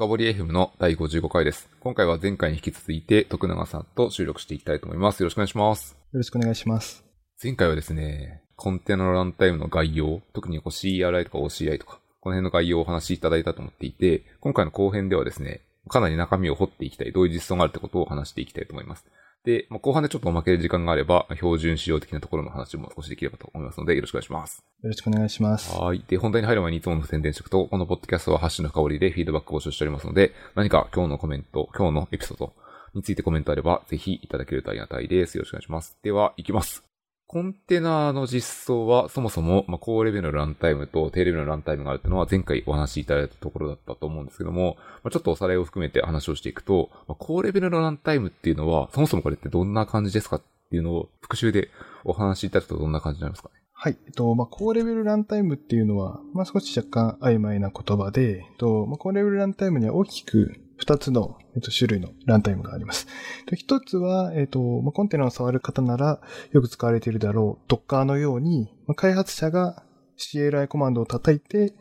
深掘り FM の第55回です。今回は前回に引き続いて徳永さんと収録していきたいと思います。よろしくお願いします。よろしくお願いします。前回はですね、コンテナのランタイムの概要、特にこう CRI とか OCI とか、この辺の概要をお話しいただいたと思っていて、今回の後編ではですね、かなり中身を掘っていきたい、どういう実装があるってことを話していきたいと思います。で、まあ、後半でちょっとおまける時間があれば、標準仕様的なところの話も少しできればと思いますので、よろしくお願いします。よろしくお願いします。はい。で、本題に入る前にいつもの宣伝しておくと、このポッドキャストはハッシュの香りでフィードバックを募集しておりますので、何か今日のコメント、今日のエピソードについてコメントあれば、ぜひいただけるとありがたいです。よろしくお願いします。では、いきます。コンテナの実装は、そもそも、まあ、高レベルのランタイムと低レベルのランタイムがあるっていうのは前回お話しいただいたところだったと思うんですけども、まあ、ちょっとおさらいを含めて話をしていくと、まあ、高レベルのランタイムっていうのは、そもそもこれってどんな感じですかっていうのを復習でお話しいただくとどんな感じになりますかね？はい。えっと、まあ、高レベルランタイムっていうのは、まあ、少し若干曖昧な言葉で、えっと、まあ、高レベルランタイムには大きく2つの、えっと、種類のランタイムがあります。一つは、えっと、ま、コンテナを触る方ならよく使われているだろう、Docker のように、ま、開発者が CLI コマンドを叩いて、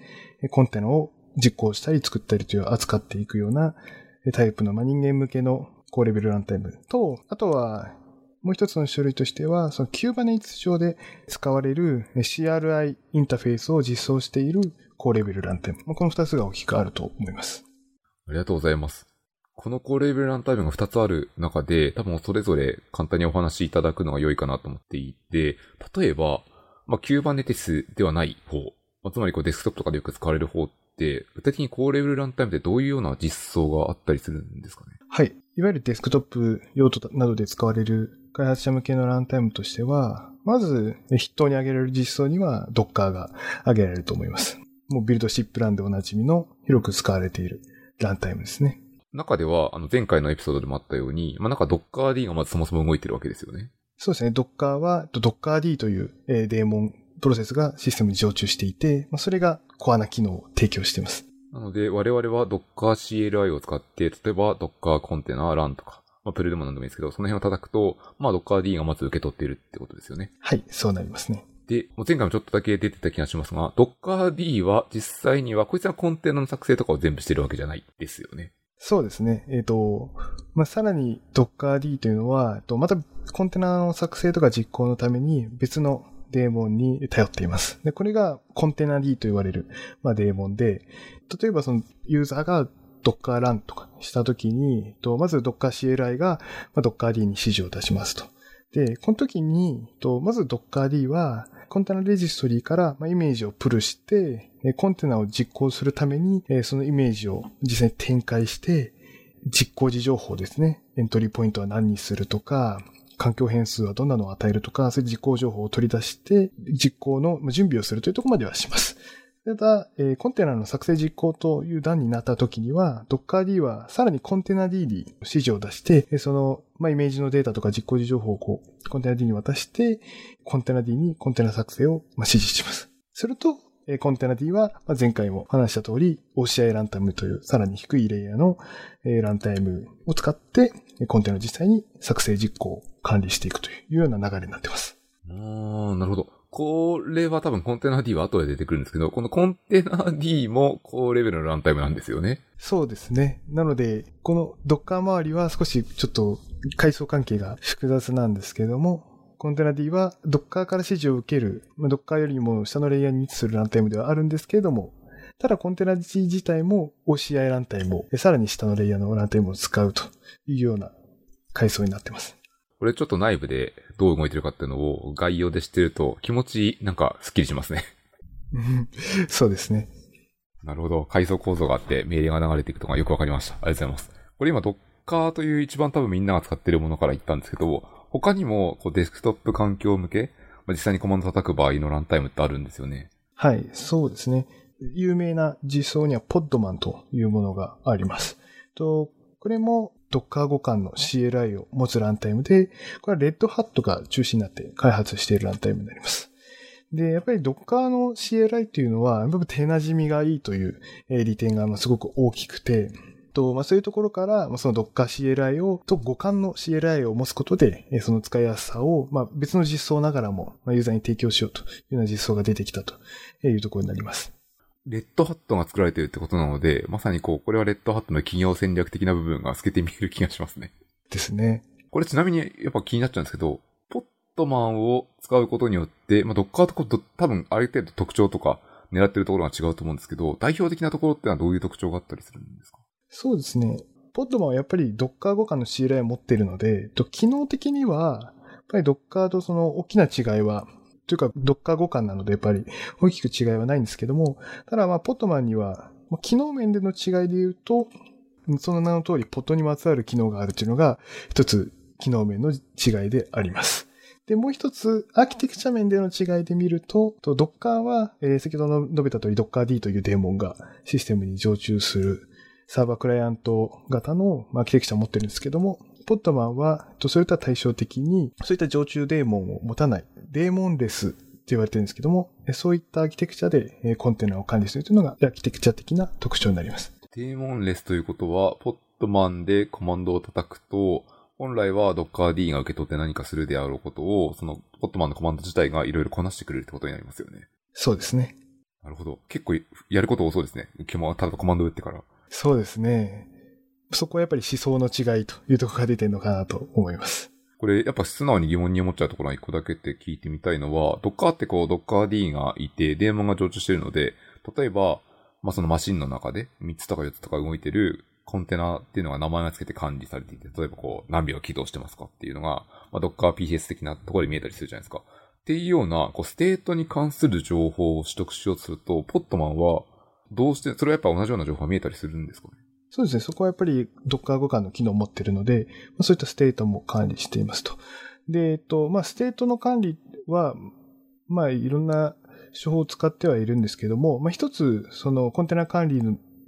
コンテナを実行したり作ったりという扱っていくようなタイプの、ま、人間向けの高レベルランタイムと、あとは、もう一つの種類としては、その Kubernetes 上で使われる CRI インターフェースを実装している高レベルランタイム。この二つが大きくあると思います。ありがとうございます。この高レベルランタイムが2つある中で、多分それぞれ簡単にお話しいただくのが良いかなと思っていて、例えば、まあ、Kubernetes ではない方、まあ、つまりこうデスクトップとかでよく使われる方って、具体的に高レベルランタイムってどういうような実装があったりするんですかね？はい。いわゆるデスクトップ用途などで使われる開発者向けのランタイムとしては、まず筆頭に挙げられる実装には Docker が挙げられると思います。もうビルドシップランでおなじみの広く使われているランタイムですね。中では、あの前回のエピソードでもあったように、まあ、なんか Dockerd がまずそもそも動いてるわけですよね。そうですね。Docker は Dockerd というデーモンプロセスがシステムに常駐していて、まあ、それがコアな機能を提供しています。なので、我々は Docker CLI を使って、例えば Docker コンテナ、ランとか、まあ、プルでも何でもいいですけど、その辺を叩くと、まあ Dockerd がまず受け取っているってことですよね。はい、そうなりますね。で、もう前回もちょっとだけ出てた気がしますが、Dockerd は実際には、こいつはコンテナの作成とかを全部してるわけじゃないですよね。そうですね。えっ、と、まあ、さらに Dockerd というのは、えっとまたコンテナの作成とか実行のために別のデーモンに頼っています。で、これがコンテナ D と言われる、まあ、デーモンで、例えばそのユーザーが Docker ランとかしたときに、とまず Docker CLI が、Docker D に指示を出しますと。で、この時に、まず Docker D は、コンテナレジストリーから、イメージをプルして、コンテナを実行するために、そのイメージを実際に展開して、実行時情報ですね。エントリーポイントは何にするとか、環境変数はどんなのを与えるとか、そういう実行情報を取り出して、実行の準備をするというところまではします。ただ、えー、コンテナの作成実行という段になった時には、Dockerd はさらにコンテナ D に指示を出して、その、まあ、イメージのデータとか実行時情報をこう、コンテナ D に渡して、コンテナ D にコンテナ作成をまあ指示します。すると、えー、コンテナ D は、まあ、前回も話した通り、OCI ランタムというさらに低いレイヤーの、えー、ランタイムを使って、コンテナを実際に作成実行を管理していくというような流れになっています。あー、なるほど。これは多分コンテナ D は後で出てくるんですけど、このコンテナ D も高レベルのランタイムなんですよね。そうですね。なので、この Docker 周りは少しちょっと階層関係が複雑なんですけども、コンテナ D は Docker から指示を受ける、まあ、Docker よりも下のレイヤーに位置するランタイムではあるんですけれども、ただコンテナ D 自体も OCI ランタイムを、さらに下のレイヤーのランタイムを使うというような階層になってます。これちょっと内部でどう動いてるかっていうのを概要で知ってると気持ちなんかスッキリしますね。そうですね。なるほど。階層構造があって命令が流れていくとかよくわかりました。ありがとうございます。これ今 Docker という一番多分みんなが使ってるものから言ったんですけど、他にもこうデスクトップ環境向け、まあ、実際にコマンド叩く場合のランタイムってあるんですよね。はい、そうですね。有名な実装には Podman というものがあります。とこれも Docker 互換の CLI を持つランタイムで、これは Red Hat が中心になって開発しているランタイムになります。で、やっぱり Docker の CLI っていうのは、手馴染みがいいという利点がすごく大きくて、と、まあ、そういうところから、まあ、その Docker CLI を、と互換の CLI を持つことで、その使いやすさを、まあ、別の実装ながらも、まあ、ユーザーに提供しようというような実装が出てきたというところになります。レッドハットが作られてるってことなので、まさにこう、これはレッドハットの企業戦略的な部分が透けて見える気がしますね。ですね。これちなみにやっぱ気になっちゃうんですけど、ポットマンを使うことによって、まあ、ドッカーとこう多分ある程度特徴とか狙ってるところが違うと思うんですけど、代表的なところってのはどういう特徴があったりするんですか？そうですね。ポッドマンはやっぱり Docker 互換の CLI を持っているので、と機能的には、やっぱり Docker とその大きな違いは、というか Docker 互換なのでやっぱり大きく違いはないんですけども、ただまあポッドマンには、機能面での違いで言うと、その名の通りポットにまつわる機能があるというのが一つ機能面の違いであります。で、もう一つ、アーキテクチャ面での違いで見ると、と Docker は、えー先ほど述べた通り Dockerd というデーモンがシステムに常駐するサーバークライアント型のアーキテクチャを持ってるんですけども、ポットマンは、とそれとは対照的に、そういった常駐デーモンを持たない、デーモンレスって言われてるんですけども、えそういったアーキテクチャでえーコンテナを管理するというのがアーキテクチャ的な特徴になります。デーモンレスということは、ポットマンでコマンドを叩くと、本来は Dockerd が受け取って何かするであろうことを、そのポットマンのコマンド自体がいろいろこなしてくれるってことになりますよね。そうですね。なるほど。結構やること多そうですね。今日もただコマンド打ってから。そうですね。そこはやっぱり思想の違いというところが出てるのかなと思います。これ、やっぱ素直に疑問に思っちゃうところが一個だけって聞いてみたいのは、Docker ってこう、Dockerd がいて、デーモンが常駐してるので、例えば、まあ、そのマシンの中で3つとか4つとか動いてるコンテナっていうのが名前が付けて管理されていて、例えばこう、何秒起動してますかっていうのが、まあ、 docker ps 的なところで見えたりするじゃないですか。っていうような、こう、ステートに関する情報を取得しようとすると、 Podman は、どうして、それはやっぱ同じような情報が見えたりするんですかね？そうですね。そこはやっぱり Docker 互換の機能を持っているので、まあそういったステートも管理していますと。で、えっと、まあ、ステートの管理は、まあ、いろんな手法を使ってはいるんですけども、まあ、一つ、そのコンテナ管理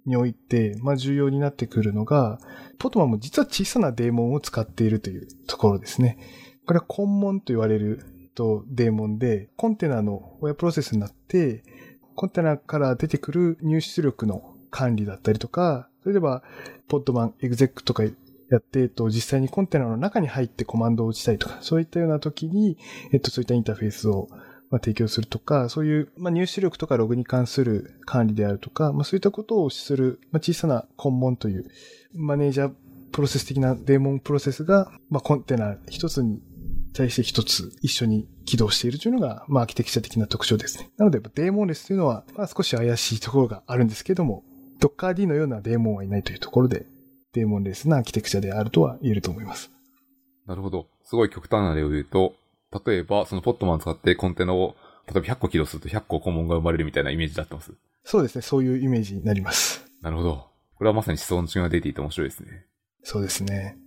において、まあ、重要になってくるのが、 Podman も実は小さなデーモンを使っているというところですね。これは conmon と言われるとデーモンで、コンテナの親プロセスになって、コンテナから出てくる入出力の管理だったりとか、例えば、ポッドマン、エグゼックとかやって、えっと、実際にコンテナの中に入ってコマンドを打ちたいとか、そういったような時に、えっと、そういったインターフェースを、まあ、提供するとか、そういう、まあ、入出力とかログに関する管理であるとか、まあ、そういったことをする、まあ、小さなコンモンという、マネージャープロセス的なデーモンプロセスが、まあ、コンテナ一つに対して一つ一緒に起動しているというのが、まあ、アーキテクチャ的な特徴ですね。なので、デーモンレスというのは、まあ、少し怪しいところがあるんですけども、Dockerd のようなデーモンはいないというところで、デーモンレスなアーキテクチャであるとは言えると思います。なるほど。すごい極端な例を言うと、例えば、そのポットマンを使ってコンテナを、例えば100個起動すると100個コモンが生まれるみたいなイメージだってます。そうですね。そういうイメージになります。なるほど。これはまさに思想の違いが出ていて面白いですね。そうですね。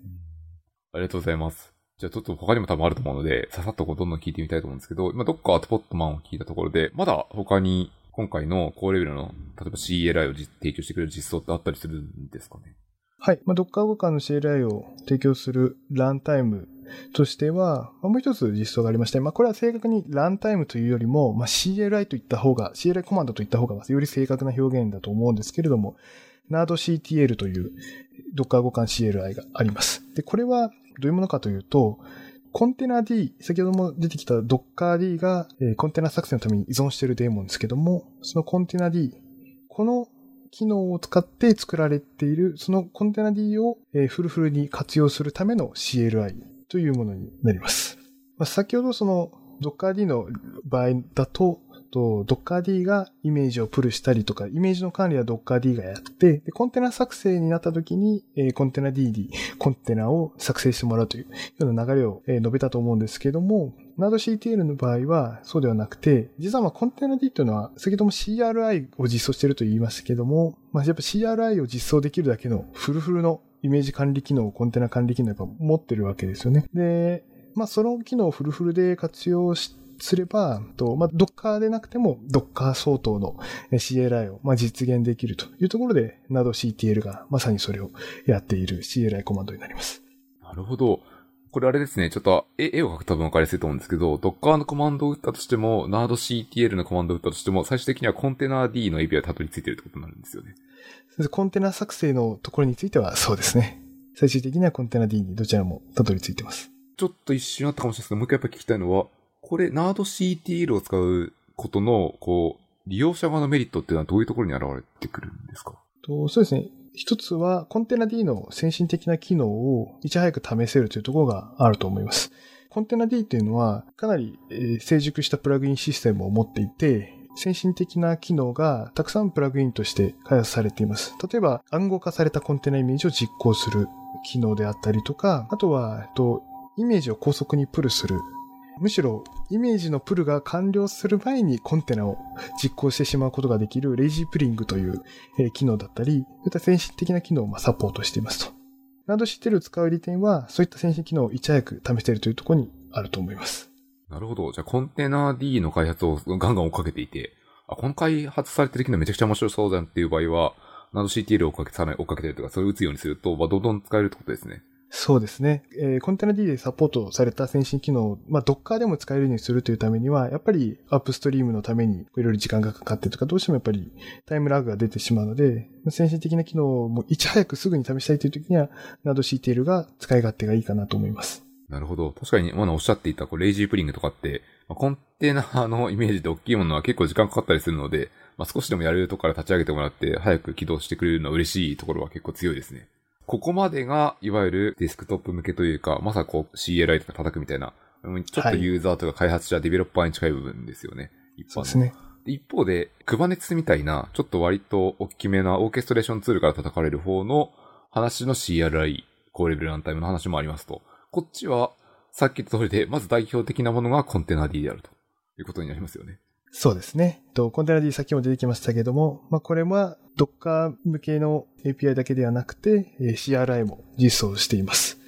ありがとうございます。じゃあちょっと他にも多分あると思うので、ささっとこうどんどん聞いてみたいと思うんですけど、今どっかとポットマンを聞いたところで、まだ他に今回の高レベルの、例えば CLI を提供してくれる実装ってあったりするんですかね？はい。まあ、Docker 互換の CLI を提供するランタイムとしては、まあ、もう一つ実装がありまして、まあ、これは正確にランタイムというよりも、まあ、CLI といった方が、CLI コマンドといった方がより正確な表現だと思うんですけれども、NerdCTL という Docker 互換 CLI があります。で、これはどういうものかというと、コンテナ D、先ほども出てきた Docker D が、えーコンテナ作成のために依存しているデーモンですけども、そのコンテナ D、この機能を使って作られている、そのコンテナ D を、えーフルフルに活用するための CLI というものになります。まあ、先ほどその Docker D の場合だと、と Docker D がイメージをプルしたりとか、イメージの管理は Docker D がやって、でコンテナ作成になった時に、えーコンテナ D にコンテナを作成してもらうというような流れを、えー述べたと思うんですけども、NerdCTL の場合はそうではなくて、実はまあコンテナ D というのは、先ほども CRI を実装していると言いましたけども、まあやっぱ CRI を実装できるだけのフルフルのイメージ管理機能、コンテナ管理機能を持ってるわけですよね。で、まあその機能をフルフルで活用しすれば、とまあ、Docker でなくても Docker 相当のえー CLI をまあ実現できるというところで、NerdCTL がまさにそれをやっている CLI コマンドになります。なるほど。これあれですね、ちょっと絵絵を描くと多分分かりやすいと思うんですけど、Docker のコマンドを打ったとしても、NerdCTL のコマンドを打ったとしても、最終的にはコンテナ D の API がたどり着いてるってことになるんですよね。コンテナ作成のところについてはそうですね。最終的にはコンテナ D にどちらもたどり着いてます。ちょっと一瞬あったかもしれないですけど、もう一回やっぱ聞きたいのは、これ NerdCTL を使うことの、こう、利用者側のメリットっていうのはどういうところに現れてくるんですか？とそうですね。一つは、コンテナ D の先進的な機能をいち早く試せるというところがあると思います。コンテナ D っていうのは、かなり成熟したプラグインシステムを持っていて、先進的な機能がたくさんプラグインとして開発されています。例えば、暗号化されたコンテナイメージを実行する機能であったりとか、あとは、とイメージを高速にプルする。むしろ、イメージのプルが完了する前にコンテナを実行してしまうことができるレイジープリングという機能だったり、そういった先進的な機能をサポートしていますと。ランドシテルを使う利点は、そういった先進機能をいち早く試せるというところにあると思います。なるほど。じゃあ、コンテナ D の開発をガンガン追っかけていて、あ、この開発されてる機能めちゃくちゃ面白そうだっていう場合は、ランド CTL を追っかけ、さらに追っかけてるとか、それを打つようにすると、まあ、どんどん使えるってことですね。そうですね。えー、コンテナ D でサポートされた先進機能を、まあ、Docker でも使えるようにするというためには、やっぱりアップストリームのためにいろいろ時間がかかってとか、どうしてもやっぱりタイムラグが出てしまうので、先進的な機能をもういち早くすぐに試したいという時には、ナド CTL が使い勝手がいいかなと思います。なるほど。確かに、まだおっしゃっていた、こう、レイジープリングとかって、まあ、コンテナのイメージで大きいものは結構時間かかったりするので、まあ、少しでもやれるとこから立ち上げてもらって、早く起動してくれるのは嬉しいところは結構強いですね。ここまでが、いわゆるデスクトップ向けというか、まさこう CLI とか叩くみたいな、ちょっとユーザーとか開発者、ディベロッパーに近い部分ですよね。一般そうですね。一方で、Kubernetes みたいな、ちょっと割と大きめなオーケストレーションツールから叩かれる方の話の CRI、高レベルランタイムの話もありますと。こっちは、さっき言った通りで、まず代表的なものがコンテナ D であるということになりますよね。そうですね。と、コンテナ D さっきも出てきましたけども、まあ、これは Docker 向けの API だけではなくて、CRI も実装しています。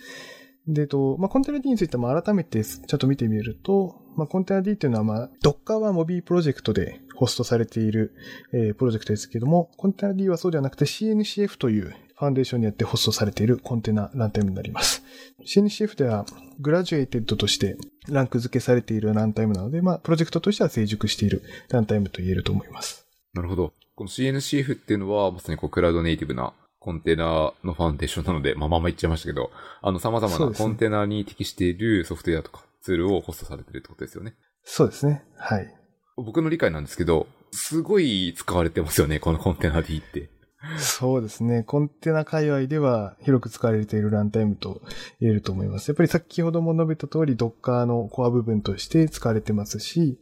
で、と、まあ、コンテナ D についても改めてちょっと見てみると、まあ、コンテナ D っていうのは、まあ、Docker は Mobi プロジェクトでホストされている、えー、プロジェクトですけども、コンテナ D はそうではなくて CNCF というファンデーションによってホストされているコンテナランタイムになります。CNCF ではグラジュエイテッドとしてランク付けされているランタイムなので、まあ、プロジェクトとしては成熟しているランタイムと言えると思います。なるほど。この CNCF っていうのは、まさにこう、クラウドネイティブなコンテナのファンデーションなので、まあ、まあま言っちゃいましたけど、あの、様々なコンテナに適しているソフトウェアとかツールをホストされてるってことですよね。そうですね。はい。僕の理解なんですけど、すごい使われてますよね、このコンテナ D って。そうですね。コンテナ界隈では広く使われているランタイムと言えると思います。やっぱり先ほども述べた通り Docker のコア部分として使われてますし、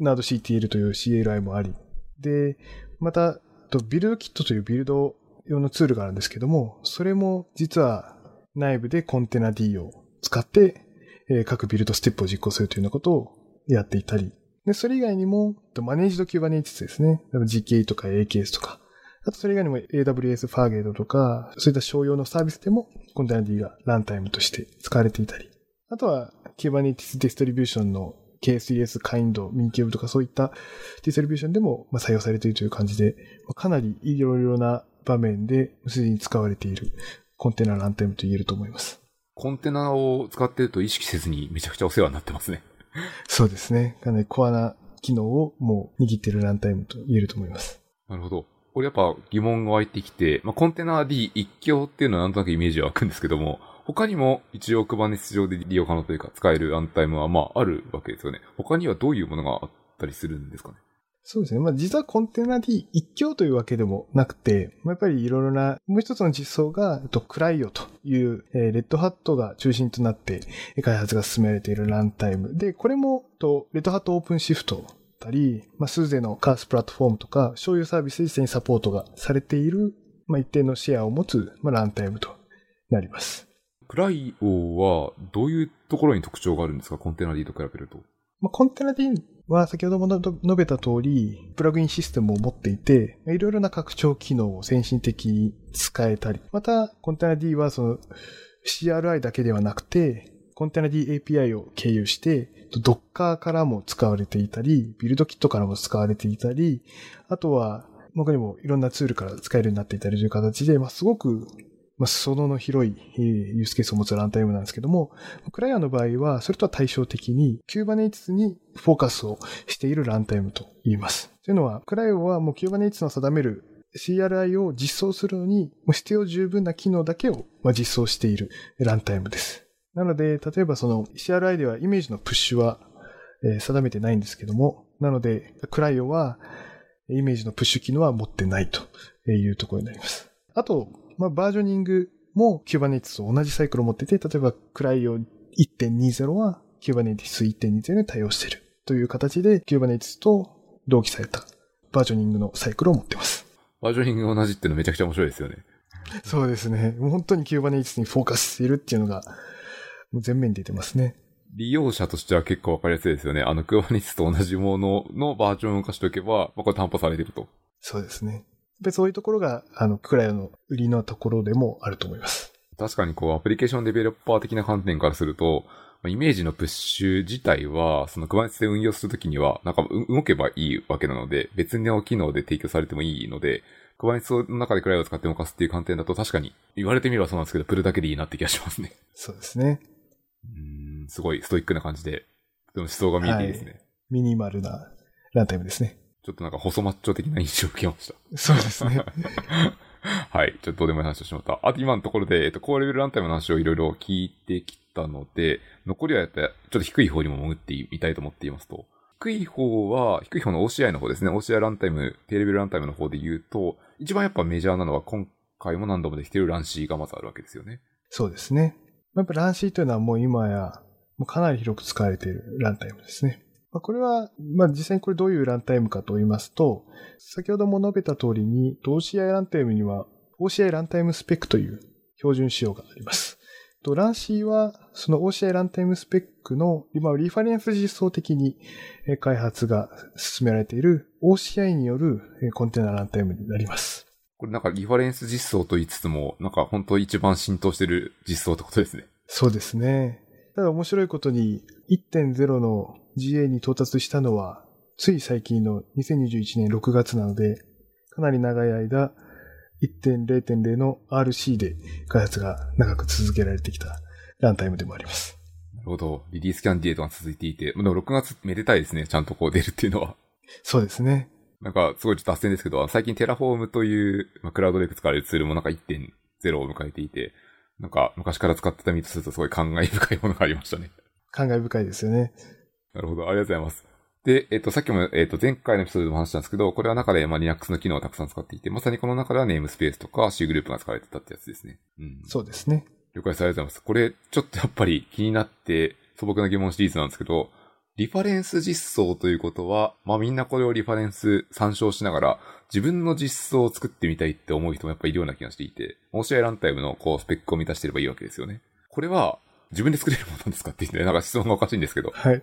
NerdCTL という CLI もあり。で、また、ビルドキットというビルド用のツールがあるんですけども、それも実は内部でコンテナ D を使って、え各ビルドステップを実行するというようなことをやっていたり、で、それ以外にも、マネージド Kubernetes ですね。 GKE とか AKS とか、あとそれ以外にも AWS Fargate とか、そういった商用のサービスでもコンテナ D がランタイムとして使われていたり、あとは Kubernetes ディストリビューションの K3s、 kind、 minikube とかそういったディストリビューションでも採用されているという感じで、かなりいろいろな場面ですでに使われているコンテナランタイムと言えると思います。コンテナを使っていると意識せずにめちゃくちゃお世話になってますね。そうですね。かなりコアな機能をもう握っているランタイムと言えると思います。なるほど。これやっぱ疑問が湧いてきて、まあ、コンテナ D 一強っていうのはなんとなくイメージは湧くんですけども、他にも一応 Kubernetes 上で利用可能というか使えるランタイムはまああるわけですよね。他にはどういうものがあったりするんですかね？そうですね。まあ実はコンテナ D 一強というわけでもなくて、まあ、やっぱりいろいろな、もう一つの実装が、えっとクライオという、えー、レッドハットが中心となって開発が進められているランタイム。で、これも、と、レッドハットオープンシフトったり、まあ、スーゼのカースプラットフォームとか、商用サービスで実際にサポートがされている、まあ、一定のシェアを持つ、まあ、ランタイムとなります。クライオはどういうところに特徴があるんですか？コンテナ D と比べると。まあ、コンテナ D は先ほども述べた通り、プラグインシステムを持っていて、いろいろな拡張機能を先進的に使えたり、また、コンテナ D はその CRI だけではなくて、コンテナ D API を経由して、Docker からも使われていたり、ビルドキットからも使われていたり、あとは、他にもいろんなツールから使えるようになっていたりという形で、まあ、すごく、まあ、そのの広い、えー、ユースケースを持つランタイムなんですけども、クライアの場合は、それとは対照的に、Kubernetes にフォーカスをしているランタイムと言います。というのは、クライアンはもう Kubernetes の定める CRI を実装するのに、必要十分な機能だけを実装しているランタイムです。なので、例えばその CRI ではイメージのプッシュは、えー、定めてないんですけども、なので、クライオはイメージのプッシュ機能は持ってないというところになります。あと、まあ、バージョニングも Kubernetes と同じサイクルを持ってて、例えばクライオ1.20は Kubernetes 1.20に対応しているという形で Kubernetes と同期されたバージョニングのサイクルを持っています。バージョニングが同じっていうのめちゃくちゃ面白いですよね。そうですね。もう本当に Kubernetes にフォーカスしているっていうのが、もう全面に出てますね。利用者としては結構わかりやすいですよね。あの、Kubernetes と同じもののバージョンを動かしておけば、まあ、これ担保されてると。そうですね。で、そういうところが、あの、クライオの売りのところでもあると思います。確かにこう、アプリケーションデベロッパー的な観点からすると、まあイメージのプッシュ自体は、その Kubernetes で運用するときには、なんかう動けばいいわけなので、別の機能で提供されてもいいので、Kubernetes の中でクライオを使って動かすっていう観点だと確かに言われてみればそうなんですけど、プルだけでいいなって気がしますね。そうですね。うーん、すごいストイックな感じで、でも思想が見えていいですね。ミニマルなランタイムですね。ちょっとなんか細マッチョ的な印象を受けました。そうですね。はい。ちょっとどうでもいい話をしまった。あと今のところで、えっと、高レベルランタイムの話をいろいろ聞いてきたので、残りはやったちょっと低い方にも潜ってみたいと思っていますと。低い方は、低い方の OCI の方ですね。OCI ランタイム、低レベルランタイムの方で言うと、一番やっぱメジャーなのは今回も何度もできているランシーがまずあるわけですよね。そうですね。やっぱランシーというのはもう今や、もうかなり広く使われているランタイムですね。まあ、これは、まあ、実際にこれどういうランタイムかと言いますと、先ほども述べた通りに、OCI ランタイムには OCI ランタイムスペックという標準仕様があります。とランシーは、その OCI ランタイムスペックの、今、リファレンス実装的に開発が進められている OCI によるコンテナランタイムになります。これなんかリファレンス実装と言いつつも、なんか本当一番浸透してる実装ってことですね。そうですね。ただ面白いことに、1.0の GA に到達したのは、つい最近の2021年6月なので、かなり長い間、1.0.0の RC で開発が長く続けられてきたランタイムでもあります。なるほど。 release candidate が続いていて、でも6月めでたいですね。ちゃんとこう出るっていうのは。そうですね。なんか、すごいちょっと脱線ですけど、最近 Terraform という、まあ、クラウドで使われるツールもなんか1.0を迎えていて、なんか昔から使ってた身とするとすごい感慨深いものがありましたね。感慨深いですよね。なるほど。ありがとうございます。で、えっと、さっきも、えっと、前回のエピソードでも話したんですけど、これは中で、まあ、Linux の機能をたくさん使っていて、まさにこの中ではネームスペースとか C グループが使われてたってやつですね。うん。そうですね。了解です。ありがとうございます。これ、ちょっとやっぱり気になって素朴な疑問シリーズなんですけど、リファレンス実装ということは、まあみんなこれをリファレンス参照しながら、自分の実装を作ってみたいって思う人もやっぱいるような気がしていて、OCI ランタイムのこうスペックを満たしてればいいわけですよね。これは、自分で作れるものなんですかって言って、なんか質問がおかしいんですけど。はい。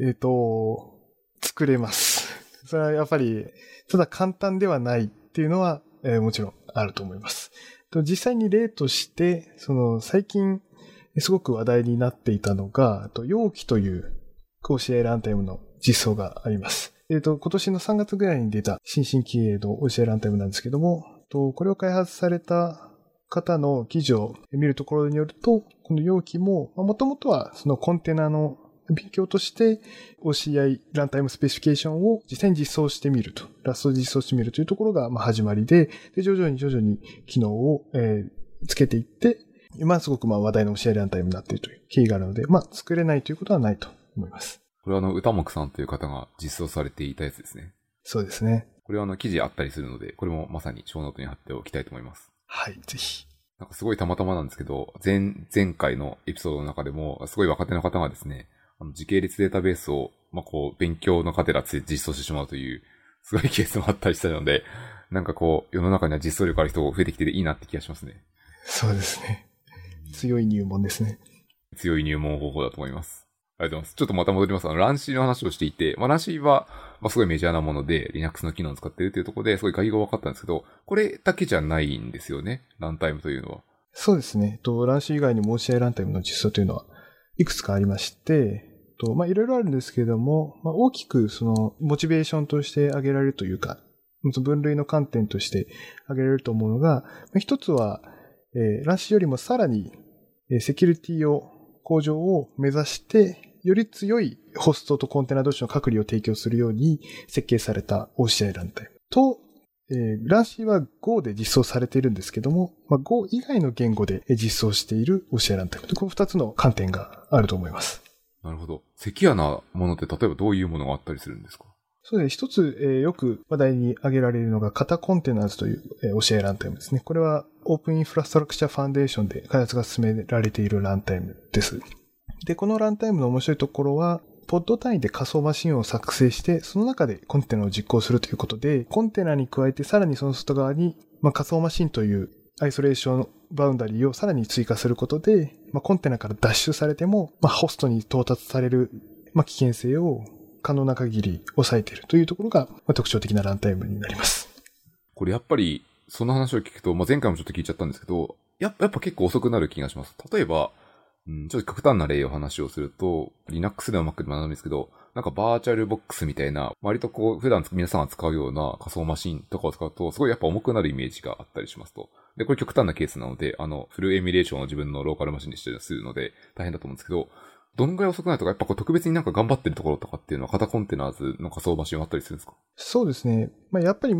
えっ、と、作れます。それはやっぱり、ただ簡単ではないっていうのは、えーもちろんあると思います。と実際に例として、その最近すごく話題になっていたのが、と容器という甲子園ランタイムの実装があります。えっ、と、今年の3月ぐらいに出た新進気鋭の OCI ランタイムなんですけども、とこれを開発された方の記事を見るところによると、この容器も、もともとはそのコンテナの勉強として OCI ランタイムスペシフィケーションを実際に実装してみると、ラスト実装してみるというところが始まりで、で徐々に徐々に機能を、えーつけていって、今すごくまあ話題の OCI ランタイムになっているという経緯があるので、まあ作れないということはないと思います。これはあの、歌目さんという方が実装されていたやつですね。そうですね。これはあの、記事あったりするので、これもまさに show note に貼っておきたいと思います。はい、ぜひ。なんかすごいたまたまなんですけど、前、前回のエピソードの中でも、すごい若手の方がですね、あの時系列データベースを、まあ、こう、勉強の過程で実装してしまうという、すごいケースもあったりしたので、なんかこう、世の中には実装力ある人が増えてきていいなって気がしますね。そうですね。強い入門ですね。強い入門方法だと思います。ありがとうございます。ちょっとまた戻ります。あの、 runc の話をしていて、まあ、 runc は、まあ、すごいメジャーなもので、Linux の機能を使っているというところで、すごい概要が分かったんですけど、これだけじゃないんですよね？ランタイムというのは。そうですね。と、ランシー以外にも OCI ランタイムの実装というのはいくつかありまして、と、まあ、いろいろあるんですけれども、まあ、大きくその、モチベーションとして挙げられるというか、その分類の観点として挙げられると思うのが、まあ一つは、えーランシーよりもさらに、えーセキュリティを、向上を目指して、より強いホストとコンテナ同士の隔離を提供するように設計された OCI ランタイムと、えーランシーは Go で実装されているんですけども、まあ、Go 以外の言語で実装している OCI ランタイム。この二つの観点があると思います。なるほど。セキュアなものって例えばどういうものがあったりするんですか？そうですね。一つ、えーよく話題に挙げられるのが、型コンテナーズという、えー教えランタイムですね。これは、オープンインフラストラクチャーファンデーションで開発が進められているランタイムです。で、このランタイムの面白いところは、ポッド単位で仮想マシンを作成して、その中でコンテナを実行するということで、コンテナに加えてさらにその外側に、まあ、仮想マシンというアイソレーションバウンダリーをさらに追加することで、まあ、コンテナから脱出されても、まあ、ホストに到達される、まあ、危険性を可能な限り抑えているというところが、ま、特徴的なランタイムになります。これやっぱり、その話を聞くと、まあ、前回もちょっと聞いちゃったんですけど、やっぱやっぱ結構遅くなる気がします。例えば、うん、ちょっと極端な例を話をすると、Linux でも Mac でも何でもいいですけど、なんかバーチャルボックスみたいな、割とこう、普段皆さんが使うような仮想マシンとかを使うと、すごいやっぱ重くなるイメージがあったりしますと。で、これ極端なケースなので、あの、フルエミュレーションを自分のローカルマシンにしてするので、大変だと思うんですけど、どのぐらい遅くなるとか、やっぱこう特別になんか頑張ってるところとかっていうのは、型コンテナーズの仮想マシンはあったりするんですか？そうですね。まあ、やっぱり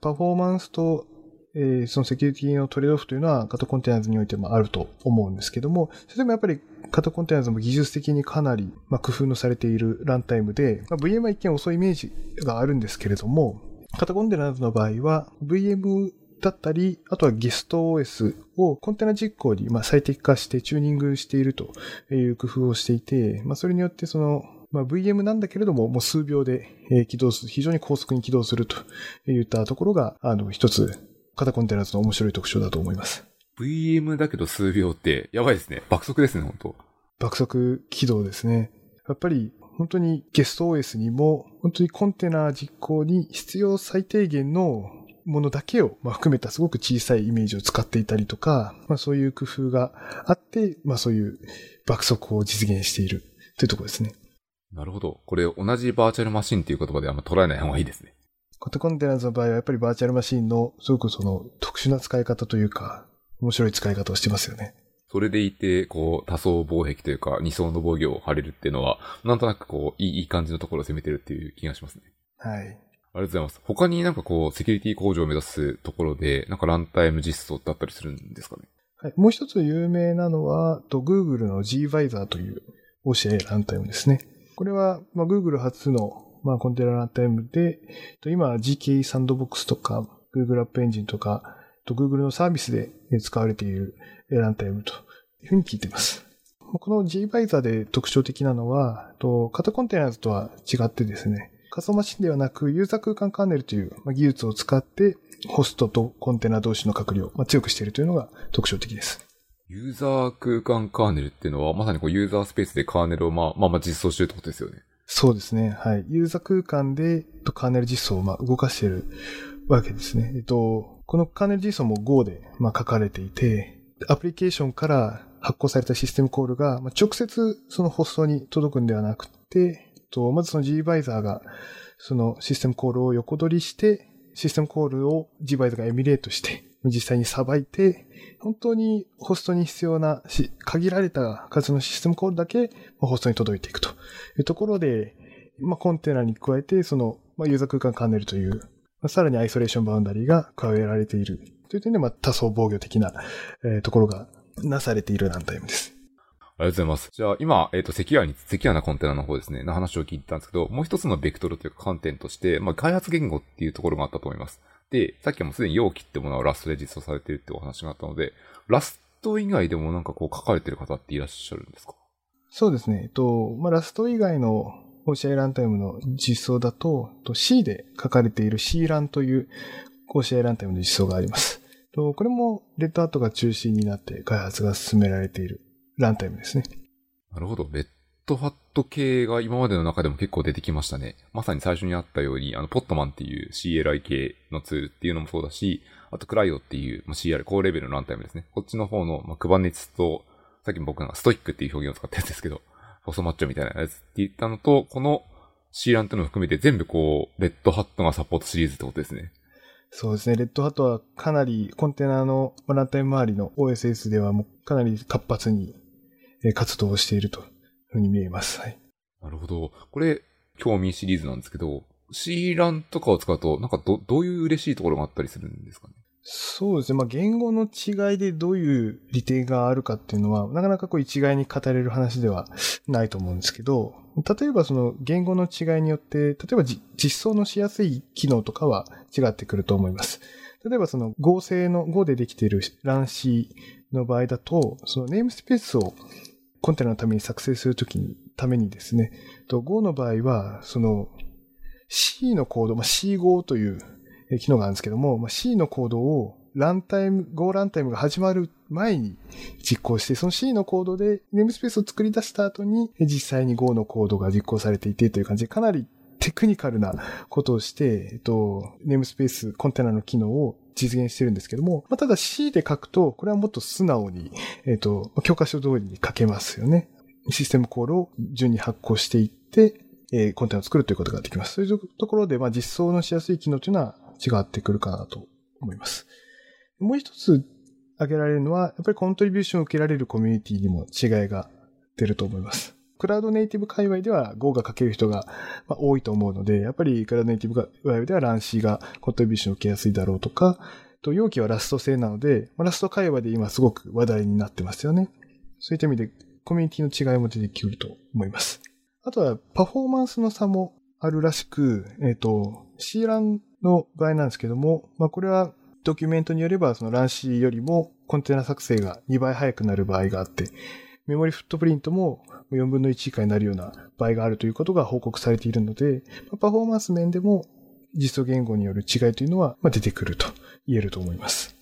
パフォーマンスと、えーそのセキュリティのトレードオフというのは、カタコンテナーズにおいてもあると思うんですけども、それでもやっぱりカタコンテナーズも技術的にかなり、まあ、工夫のされているランタイムで、まあ、VM は一見遅いイメージがあるんですけれども、カタコンテナーズの場合は、VM だったり、あとはゲスト OS をコンテナ実行にまあ最適化してチューニングしているという工夫をしていて、まあ、それによってその、まあ、VM なんだけれども、もう数秒でえー起動する、非常に高速に起動するといったところが、あの、一つ、カタコンテナーズの面白い特徴だと思います。?VM だけど数秒って、やばいですね。爆速ですね、本当爆速起動ですね。やっぱり、本当にゲスト OS にも、本当にコンテナ実行に必要最低限のものだけを、まあ、含めたすごく小さいイメージを使っていたりとか、まあ、そういう工夫があって、まあ、そういう爆速を実現しているというところですね。なるほど。これ同じバーチャルマシンっていう言葉であんま捉えない方がいいですね。コタコンテナーズの場合はやっぱりバーチャルマシンのすごくその特殊な使い方というか、面白い使い方をしてますよね。それでいて、こう、多層防壁というか、二層の防御を張れるっていうのは、なんとなくこう、いい感じのところを攻めてるっていう気がしますね。はい。ありがとうございます。他になんかこう、セキュリティ向上を目指すところで、なんかランタイム実装ってあったりするんですかね？はい、もう一つ有名なのは、と Google の Gvisor という OCA ランタイムですね。これは、まあ、Google 初の、まあ、コンテナランタイムで、と今 GKE サンドボックスとか Google App Engine とか、と Google のサービスで使われているランタイムというふうに聞いています。この Gvisor で特徴的なのは、と型コンテナーズとは違ってですね、仮想マシンではなくユーザー空間カーネルというまあ技術を使ってホストとコンテナ同士の隔離をまあ強くしているというのが特徴的です。ユーザー空間カーネルっていうのは、まさにこう、ユーザースペースでカーネルをまあ、まあまあ実装してるってことですよね。そうですね。はい。ユーザー空間でとカーネル実装をまあ動かしているわけですね。えっと、このカーネル実装も Go でまあ書かれていて、アプリケーションから発行されたシステムコールがまあ直接そのホストに届くんではなくて、とまずその Gvisor がそのシステムコールを横取りして、システムコールを Gvisor がエミュレートして、実際にさばいて、本当にホストに必要なし限られた数のシステムコールだけホストに届いていくというところで、まあ、コンテナに加えて、その、まあ、ユーザー空間カーネルという、まあ、さらにアイソレーションバウンダリーが加えられているという点で、まあ、多層防御的な、えーところがなされているランタイムです。ありがとうございます。じゃあ、今、えっ、と、セキュアに、セキュアなコンテナの方ですね、の話を聞いたんですけど、もう一つのベクトルというか観点として、まあ、開発言語っていうところがあったと思います。で、さっきはもうすでに容器ってものはラストで実装されてるってお話があったので、ラスト以外でもなんかこう書かれてる方っていらっしゃるんですか？そうですね。えっと、まあ、ラスト以外の OCI ランタイムの実装だと、と C で書かれている C ランという OCI ランタイムの実装があります。とこれもレッドハットが中心になって開発が進められているランタイムですね。なるほど。レッドハット系が今までの中でも結構出てきましたね。まさに最初にあったように、あの、ポットマンっていう CLI 系のツールっていうのもそうだし、あとクライオっていう、まあ、CR、高レベルのランタイムですね。こっちの方の、まあ、クバネツと、さっき僕がストイックっていう表現を使ったやつですけど、細マッチョみたいなやつって言ったのと、この C ランっていうのを含めて全部こう、レッドハットがサポートシリーズってことですね。そうですね。レッドハットはかなりコンテナのランタイム周りの OSS ではもうかなり活発にえー活動をしているというふうに見えます。はい。なるほど。これ、興味シリーズなんですけど、C ランとかを使うと、なんかど、どういう嬉しいところがあったりするんですかね？そうですね。まあ、言語の違いでどういう利点があるかっていうのは、なかなかこう一概に語れる話ではないと思うんですけど、例えばその言語の違いによって、例えば実装のしやすい機能とかは違ってくると思います。例えばその合成の Go でできている乱視の場合だと、そのネームスペースをコンテナのために作成するときに、ためにですね、Go の場合は、その C のコード、まあ、C5 という機能があるんですけども、まあ、C のコードをランタイム、Go ランタイムが始まる前に実行して、その C のコードでネームスペースを作り出した後に、実際に Go のコードが実行されていてという感じで、かなりテクニカルなことをして、えっと、ネームスペース、コンテナの機能を実現してるんですけども、まあ、ただ C で書くと、これはもっと素直に、えっと、教科書通りに書けますよね。システムコールを順に発行していって、えー、コンテナを作るということができます。そういうところで、まあ、実装のしやすい機能というのは違ってくるかなと思います。もう一つ挙げられるのは、やっぱりコントリビューションを受けられるコミュニティにも違いが出ると思います。クラウドネイティブ界隈では Go が書ける人が多いと思うので、やっぱりクラウドネイティブ界隈ではランシーがコントリビューションを受けやすいだろうとか、と容器はラスト製なので、ラスト界隈で今すごく話題になってますよね。そういった意味でコミュニティの違いも出てくると思います。あとはパフォーマンスの差もあるらしく、えっ、ー、と、C ランの場合なんですけども、まあこれはドキュメントによればそのラン C よりもコンテナ作成が2倍早くなる場合があって、メモリフットプリントも4分の1以下になるような場合があるということが報告されているので、パフォーマンス面でも実装言語による違いというのは出てくると言えると思います。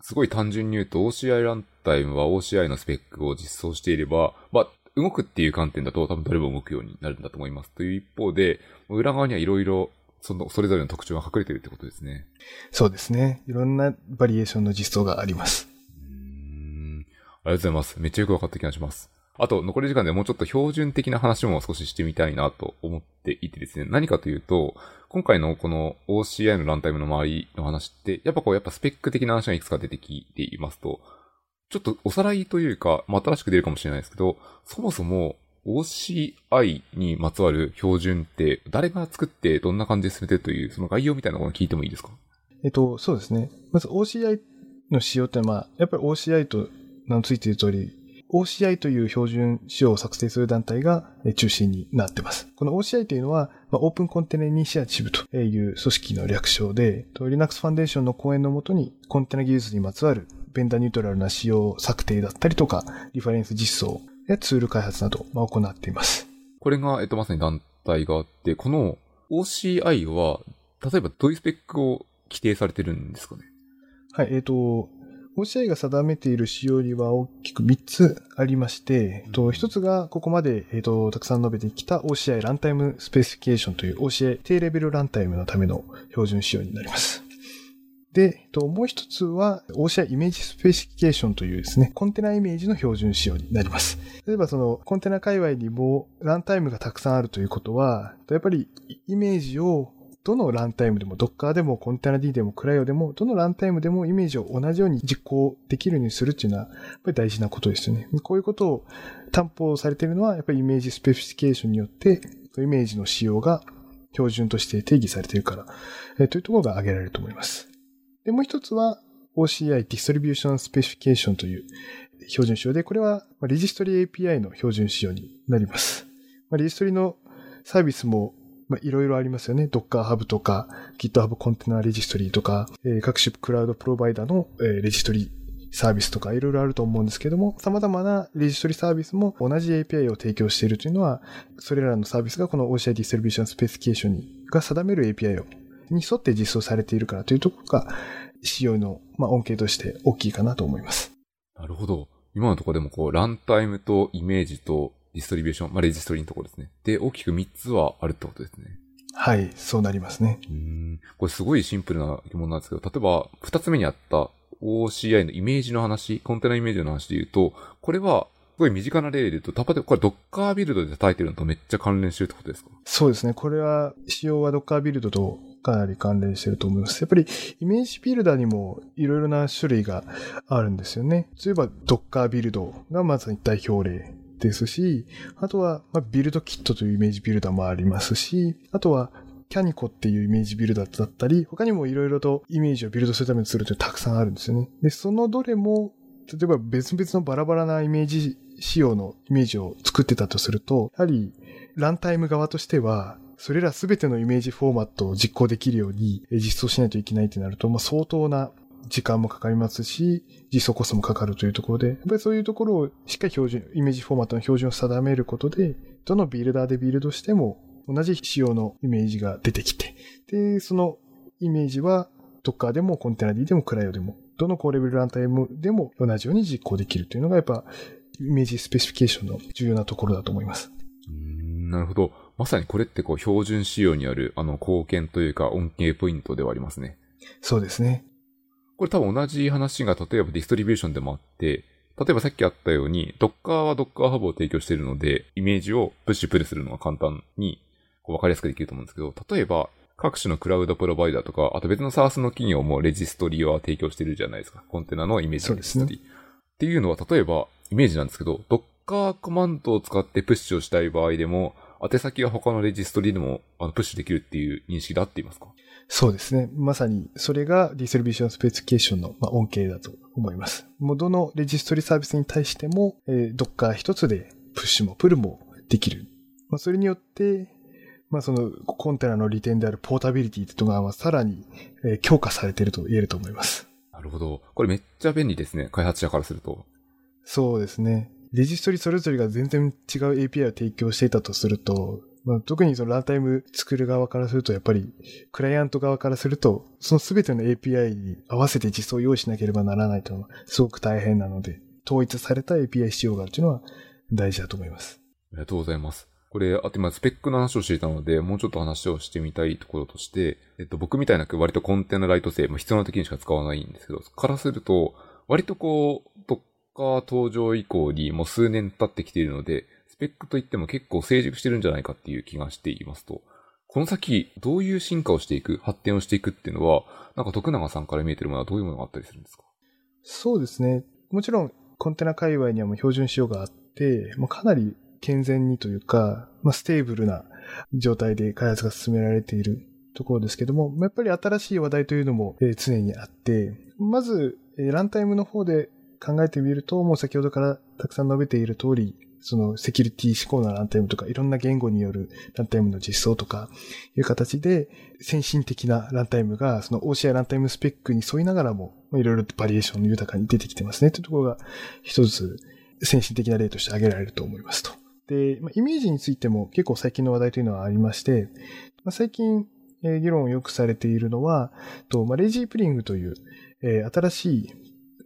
すごい単純に言うと OCI ランタイムは OCI のスペックを実装していれば、まあ、動くっていう観点だと多分どれも動くようになるんだと思います。という一方で、裏側にはいろいろその、それぞれの特徴が隠れているってことですね。そうですね。いろんなバリエーションの実装があります。ありがとうございます。めっちゃよくわかった気がします。あと、残り時間でもうちょっと標準的な話も少ししてみたいなと思っていてですね。何かというと、今回のこの OCI のランタイムの周りの話って、やっぱこう、やっぱスペック的な話がいくつか出てきていますと、ちょっとおさらいというか、まあ、新しく出るかもしれないですけど、そもそも OCI にまつわる標準って誰が作ってどんな感じで進めてるという、その概要みたいなものを聞いてもいいですか？えっと、そうですね。まず OCI の仕様ってまあ、やっぱり OCI と名のついている通り、OCI という標準仕様を作成する団体が中心になっています。この OCI というのは、まあ、オープンコンテナイニシアチブという組織の略称で、Linux ファンデーションの講演のもとにコンテナ技術にまつわるベンダーニュートラルな仕様策定だったりとか、リファレンス実装やツール開発などを行っています。これが、えっと、まさに団体があって、この OCI は、例えばどういうスペックを規定されてるんですかね？はい、えっ、ー、と、OCI が定めている仕様には大きく3つありまして、うん、と1つがここまで、えーと、たくさん述べてきた OCI ランタイムスペシフィケーションという OCI 低レベルランタイムのための標準仕様になります。で、ともう一つは OCI Image Specification というですね、コンテナイメージの標準仕様になります。例えばそのコンテナ界隈にもランタイムがたくさんあるということは、やっぱりイメージをどのランタイムでも、Docker でも、 containerd でも、 CRI-O でも、どのランタイムでもイメージを同じように実行できるようにするっていうのは、やっぱり大事なことですよね。こういうことを担保されているのは、やっぱり Image Specification によって、イメージの仕様が標準として定義されているから、えというところが挙げられると思います。で、もう一つは OCI Distribution Specification という標準仕様で、これはレジストリ API の標準仕様になります。レジストリのサービスもいろいろありますよね。Docker Hub とか GitHub コンテナレジストリーとか、えー、各種クラウドプロバイダーの、えー、レジストリサービスとかいろいろあると思うんですけども、様々なレジストリサービスも同じ API を提供しているというのは、それらのサービスがこの OCI Distribution Specification が定める API をに沿って実装されているからというところが、仕様の、まあ、恩恵として大きいかなと思います。なるほど。今のところでもこう、ランタイムとイメージとディストリビューション、まあ、レジストリのところですね。で、大きく3つはあるってことですね。はい、そうなりますね。うん。これすごいシンプルな疑問なんですけど、例えば、2つ目にあった OCI のイメージの話、コンテナイメージの話で言うと、これは、すごい身近な例で言うと、たぱで、これ Docker ビルドで叩いてるのとめっちゃ関連してるってことですか？そうですね。これは、仕様は Docker ビルドとかなり関連してると思います。やっぱりイメージビルダーにもいろいろな種類があるんですよね。例えば Docker ビルドがまず代表例ですし、あとは、まビルドキットというイメージビルダーもありますし、あとはキャニコっていうイメージビルダーだったり、他にもいろいろとイメージをビルドするためにするというたくさんあるんですよね。で、そのどれも、例えば別々のバラバラなイメージ仕様のイメージを作ってたとすると、やはりランタイム側としては、それらすべてのイメージフォーマットを実行できるように実装しないといけないってなると、まあ、相当な時間もかかりますし、実装コストもかかるというところで、やっぱりそういうところをしっかり標準、イメージフォーマットの標準を定めることで、どのビルダーでビルドしても同じ仕様のイメージが出てきて、で、そのイメージは Docker でもコンテナ D でも CRI-O でも、どの高レベルランタイムでも同じように実行できるというのがやっぱイメージスペシフィケーションの重要なところだと思います。うんなるほど。まさにこれってこう標準仕様にあるあの貢献というか恩恵ポイントではありますね。そうですね。これ多分同じ話が例えばディストリビューションでもあって、例えばさっきあったように、Docker は Docker Hub を提供しているので、イメージをプッシュプルするのが簡単にこう分かりやすくできると思うんですけど、例えば各種のクラウドプロバイダーとか、あと別の SaaS の企業もレジストリは提供してるじゃないですか。コンテナのイメージのレジストリ。っていうのは、例えばイメージなんですけど、Docker コマンドを使ってプッシュをしたい場合でも、宛先が他のレジストリでもあのプッシュできるっていう認識で合っていますか？そうですね。まさに、それがディストリビューションスペシフィケーションの、まあ、恩恵だと思います。もうどのレジストリサービスに対しても、えー、Docker 一つでプッシュもプルもできる。まあ、それによって、まあ、そのコンテナの利点であるポータビリティっていうのが、さらに、えー、強化されていると言えると思います。なるほど。これめっちゃ便利ですね。開発者からすると。そうですね。レジストリそれぞれが全然違う API を提供していたとすると、まあ、特にそのランタイム作る側からすると、やっぱり、クライアント側からすると、その全ての API に合わせて実装を用意しなければならないというのは、すごく大変なので、統一された API 仕様があるというのは大事だと思います。ありがとうございます。これ、あと今スペックの話をしていたので、もうちょっと話をしてみたいところとして、えっと、僕みたいな割とコンテナライト性、まあ、必要な時にしか使わないんですけど、からすると、割とこう、Docker 登場以降にもう数年経ってきているので、スペックといっても結構成熟してるんじゃないかっていう気がしていますと。この先、どういう進化をしていく、発展をしていくっていうのは、なんか徳永さんから見えてるものはどういうものがあったりするんですか？そうですね。もちろん、コンテナ界隈にはもう標準仕様があって、もうかなり健全にというか、まあ、ステーブルな状態で開発が進められているところですけども、やっぱり新しい話題というのも常にあって、まず、ランタイムの方で考えてみると、もう先ほどからたくさん述べている通り、そのセキュリティ志向なランタイムとか、いろんな言語によるランタイムの実装とかいう形で、先進的なランタイムが、その OCI ランタイムスペックに沿いながらも、いろいろバリエーション豊かに出てきてますねというところが、一つ先進的な例として挙げられると思いますと。で、イメージについても結構最近の話題というのはありまして、最近、えー、議論をよくされているのは、とまあ、レイジープリングという、えー、新しい、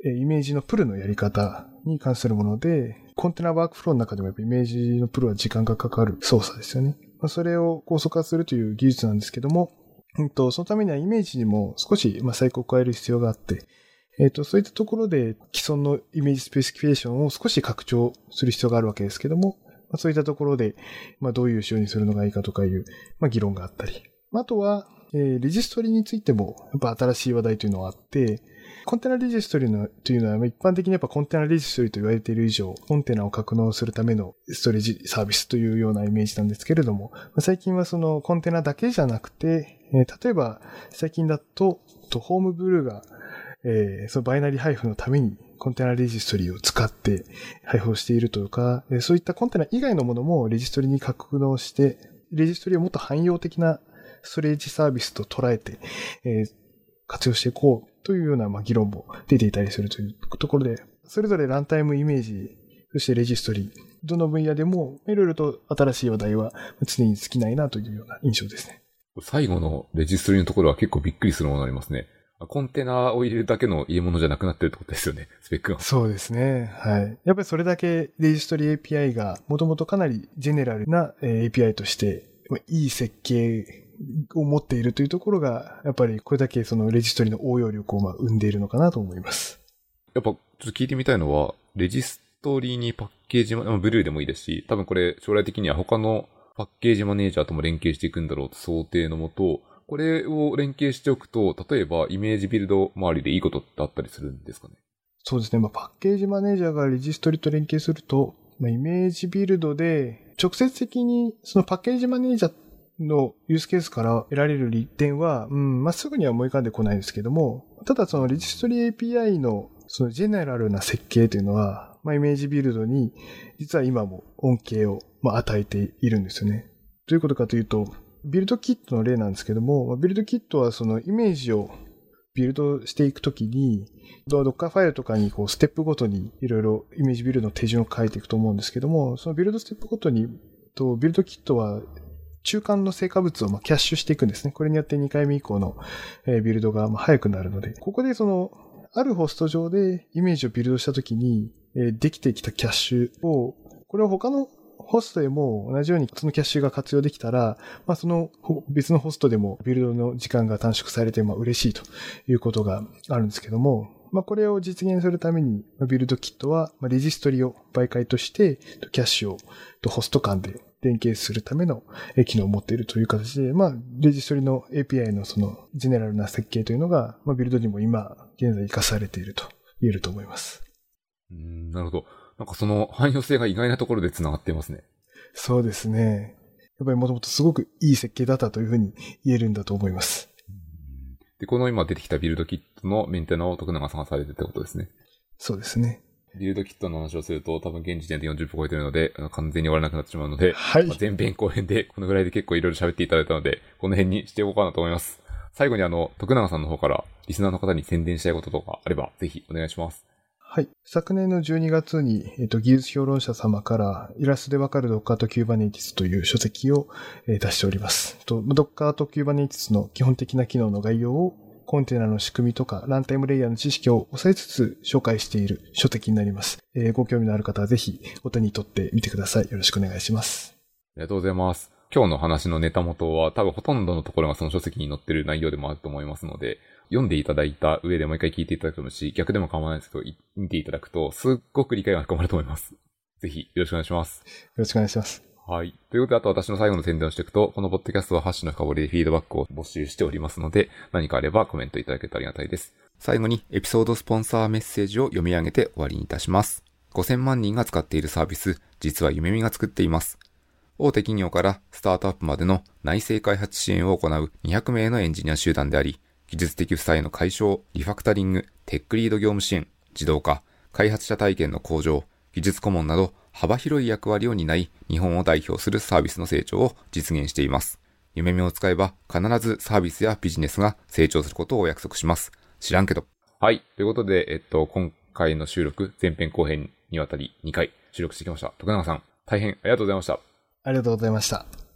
えー、イメージのプルのやり方に関するもので、コンテナワークフローの中でもやっぱイメージのプルは時間がかかる操作ですよね。まあ、それを高速化するという技術なんですけども、うんと、そのためにはイメージにも少し、まあ、細工を加える必要があって、えっ、と、そういったところで既存のイメージスペシフィケーションを少し拡張する必要があるわけですけども、まあ、そういったところで、まあ、どういう仕様にするのがいいかとかいう、まあ、議論があったり。あとは、えー、レジストリについても、やっぱ新しい話題というのはあって、コンテナレジストリのというのは、一般的にやっぱコンテナレジストリと言われている以上、コンテナを格納するためのストレージサービスというようなイメージなんですけれども、最近はそのコンテナだけじゃなくて、えー、例えば最近だと、とホームブルーが、えー、そのバイナリー配布のためにコンテナレジストリを使って配布をしているとか、そういったコンテナ以外のものもレジストリに格納して、レジストリをもっと汎用的なストレージサービスと捉えて、えー、活用していこう。というような、まあ、議論も出ていたりするというところで、それぞれランタイムイメージ、そしてレジストリ、どの分野でもいろいろと新しい話題は常に尽きないなというような印象ですね。最後のレジストリのところは結構びっくりするものがありますね。コンテナを入れるだけの入れ物じゃなくなってるってことですよね、スペックが。そうですね。はい。やっぱりそれだけレジストリ API がもともとかなりジェネラルな API としていい設計を持っているというところが、やっぱりこれだけそのレジストリの応用力をまあ生んでいるのかなと思います。やっぱちょっと聞いてみたいのは、レジストリにパッケージ、まあ、ブルーでもいいですし、多分これ将来的には他のパッケージマネージャーとも連携していくんだろうと想定のもと、これを連携しておくと、例えばイメージビルド周りでいいことってあったりするんですかね？そうですね。まあ、パッケージマネージャーがレジストリと連携すると、まあ、イメージビルドで直接的にそのパッケージマネージャーのユースケースから得られる利点は、うん、まあ、すぐには思い浮かんでこないですけども、ただそのレジストリ API のそのジェネラルな設計というのは、まあ、イメージビルドに、実は今も恩恵を、まあ、与えているんですよね。どういうことかというと、ビルドキットの例なんですけども、ビルドキットはそのイメージをビルドしていくときに、ドッカーファイルとかにこうステップごとにいろいろイメージビルドの手順を変えていくと思うんですけども、そのビルドステップごとに、とビルドキットは中間の成果物をキャッシュしていくんですね。これによって2回目以降のビルドが早くなるので、ここでその、あるホスト上でイメージをビルドしたときに、できてきたキャッシュを、これを他のホストでも同じようにそのキャッシュが活用できたら、まあ、その別のホストでもビルドの時間が短縮されて、まあ、嬉しいということがあるんですけども、まあ、これを実現するために、ビルドキットは、レジストリを媒介として、キャッシュをホスト間で連携するための機能を持っているという形で、まあ、レジストリの API のそのジェネラルな設計というのが、まあ、ビルドにも今、現在活かされていると言えると思います。うん、なるほど。なんかその汎用性が意外なところで繋がっていますね。そうですね。やっぱりもともとすごくいい設計だったというふうに言えるんだと思います。で、この今出てきたビルドキットのメンテナを徳永さんがされてってことですね。そうですね。ビルドキットの話をすると、多分現時点で40分超えてるので、完全に終わらなくなってしまうので、はい。まあ、前編後編でこのぐらいで結構いろいろ喋っていただいたので、この辺にしておこうかなと思います。最後にあの、徳永さんの方から、リスナーの方に宣伝したいこととかあれば、ぜひお願いします。はい。昨年の12月に、えっと、技術評論者様から、イラストでわかる Docker と Kubernetes という書籍を、えー、出しております。と Docker と Kubernetes の基本的な機能の概要を、コンテナの仕組みとか、ランタイムレイヤーの知識を抑えつつ紹介している書籍になります。えー、ご興味のある方はぜひお手に取ってみてください。よろしくお願いします。ありがとうございます。今日の話のネタ元は多分ほとんどのところがその書籍に載ってる内容でもあると思いますので、読んでいただいた上でもう一回聞いていただくし、逆でも構わないですけど、見ていただくと、すっごく理解が深まると思います。ぜひ、よろしくお願いします。よろしくお願いします。はい。ということで、あと私の最後の宣伝をしていくと、このポッドキャストはハッシュの深掘りでフィードバックを募集しておりますので、何かあればコメントいただけたらありがたいです。最後に、エピソードスポンサーメッセージを読み上げて終わりにいたします。5000万人が使っているサービス、実は夢見が作っています。大手企業からスタートアップまでの内製開発支援を行う200名のエンジニア集団であり、技術的負債の解消、リファクタリング、テックリード業務支援、自動化、開発者体験の向上、技術顧問など幅広い役割を担い、日本を代表するサービスの成長を実現しています。夢見を使えば必ずサービスやビジネスが成長することをお約束します。知らんけど。はい。ということで、えっと、今回の収録、前編後編にわたり2回収録してきました。徳永さん、大変ありがとうございました。ありがとうございました。